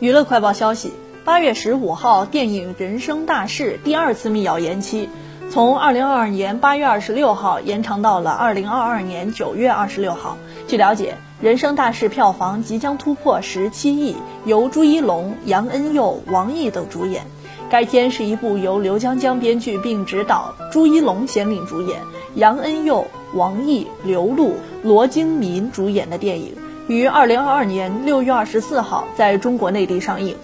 娱乐快报消息：八月十五号，电影《人生大事》第二次密钥延期，从二零二二年八月二十六号延长到了二零二二年九月二十六号。据了解，《人生大事》票房即将突破十七亿，由朱一龙、杨恩佑、王毅等主演。该片是一部由刘江江编剧并执导，朱一龙先领主演，杨恩佑、王毅、刘露、罗京民主演的电影，于二零二二年六月二十四号在中国内地上映。